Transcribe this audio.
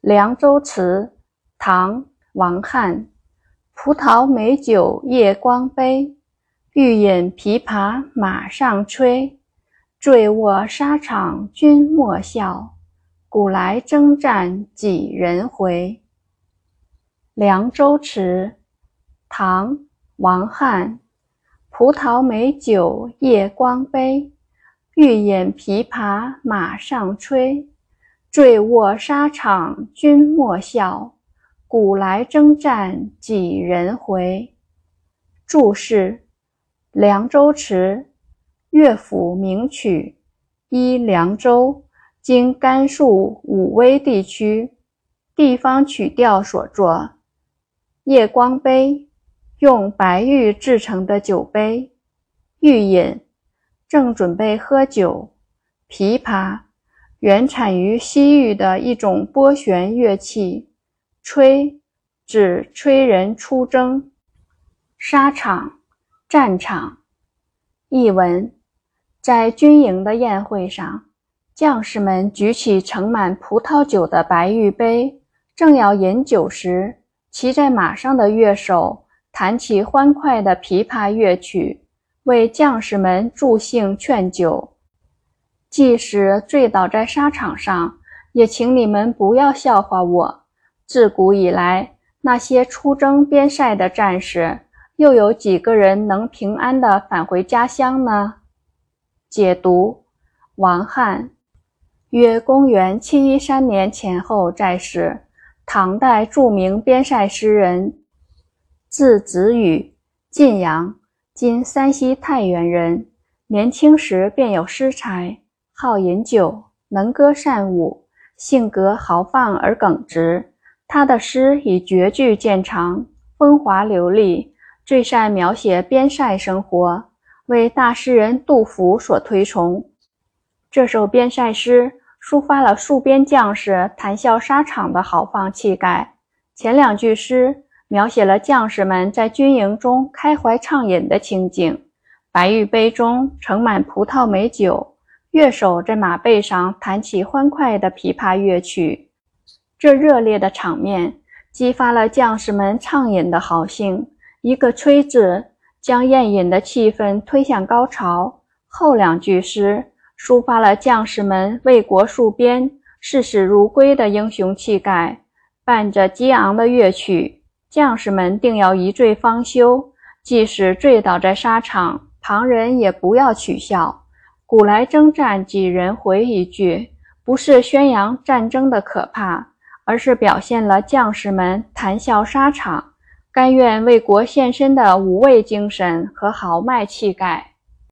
凉州词，唐·王翰。葡萄美酒夜光杯，欲饮琵琶马上催。醉卧沙场君莫笑，古来征战几人回。凉州词，唐·王翰。葡萄美酒夜光杯，欲饮琵琶马上催。醉卧沙场君莫笑，古来征战几人回。注释：凉州词，乐府名曲，依凉州（今甘肃武威地区）地方曲调所作。夜光杯，用白玉制成的酒杯。欲饮，正准备喝酒。琵琶。原产于西域的一种拨弦乐器，吹指吹人出征。沙场，战场。译文：在军营的宴会上，将士们举起盛满葡萄酒的白玉杯，正要饮酒时，骑在马上的乐手弹起欢快的琵琶乐曲，为将士们助兴劝酒。即使醉倒在沙场上，也请你们不要笑话我。自古以来，那些出征边塞的战士，又有几个人能平安地返回家乡呢？解读：王翰，约公元七一三年前后在世，唐代著名边塞诗人，字子羽，晋阳（今山西太原）人。年轻时便有诗才。好饮酒，能歌善舞，性格豪放而耿直。他的诗以绝句见长，风华流丽，最善描写边塞生活，为大诗人杜甫所推崇。这首边塞诗抒发了戍边将士谈笑沙场的豪放气概。前两句诗描写了将士们在军营中开怀畅饮的情景，白玉杯中盛满葡萄美酒。乐手在马背上弹起欢快的琵琶乐曲，这热烈的场面激发了将士们畅饮的豪兴。一个“吹”字将宴饮的气氛推向高潮。后两句诗抒发了将士们为国戍边、视死如归的英雄气概。伴着激昂的乐曲，将士们定要一醉方休，即使醉倒在沙场，旁人也不要取笑。古来征战几人回一句，不是宣扬战争的可怕，而是表现了将士们谈笑沙场、甘愿为国献身的无畏精神和豪迈气概。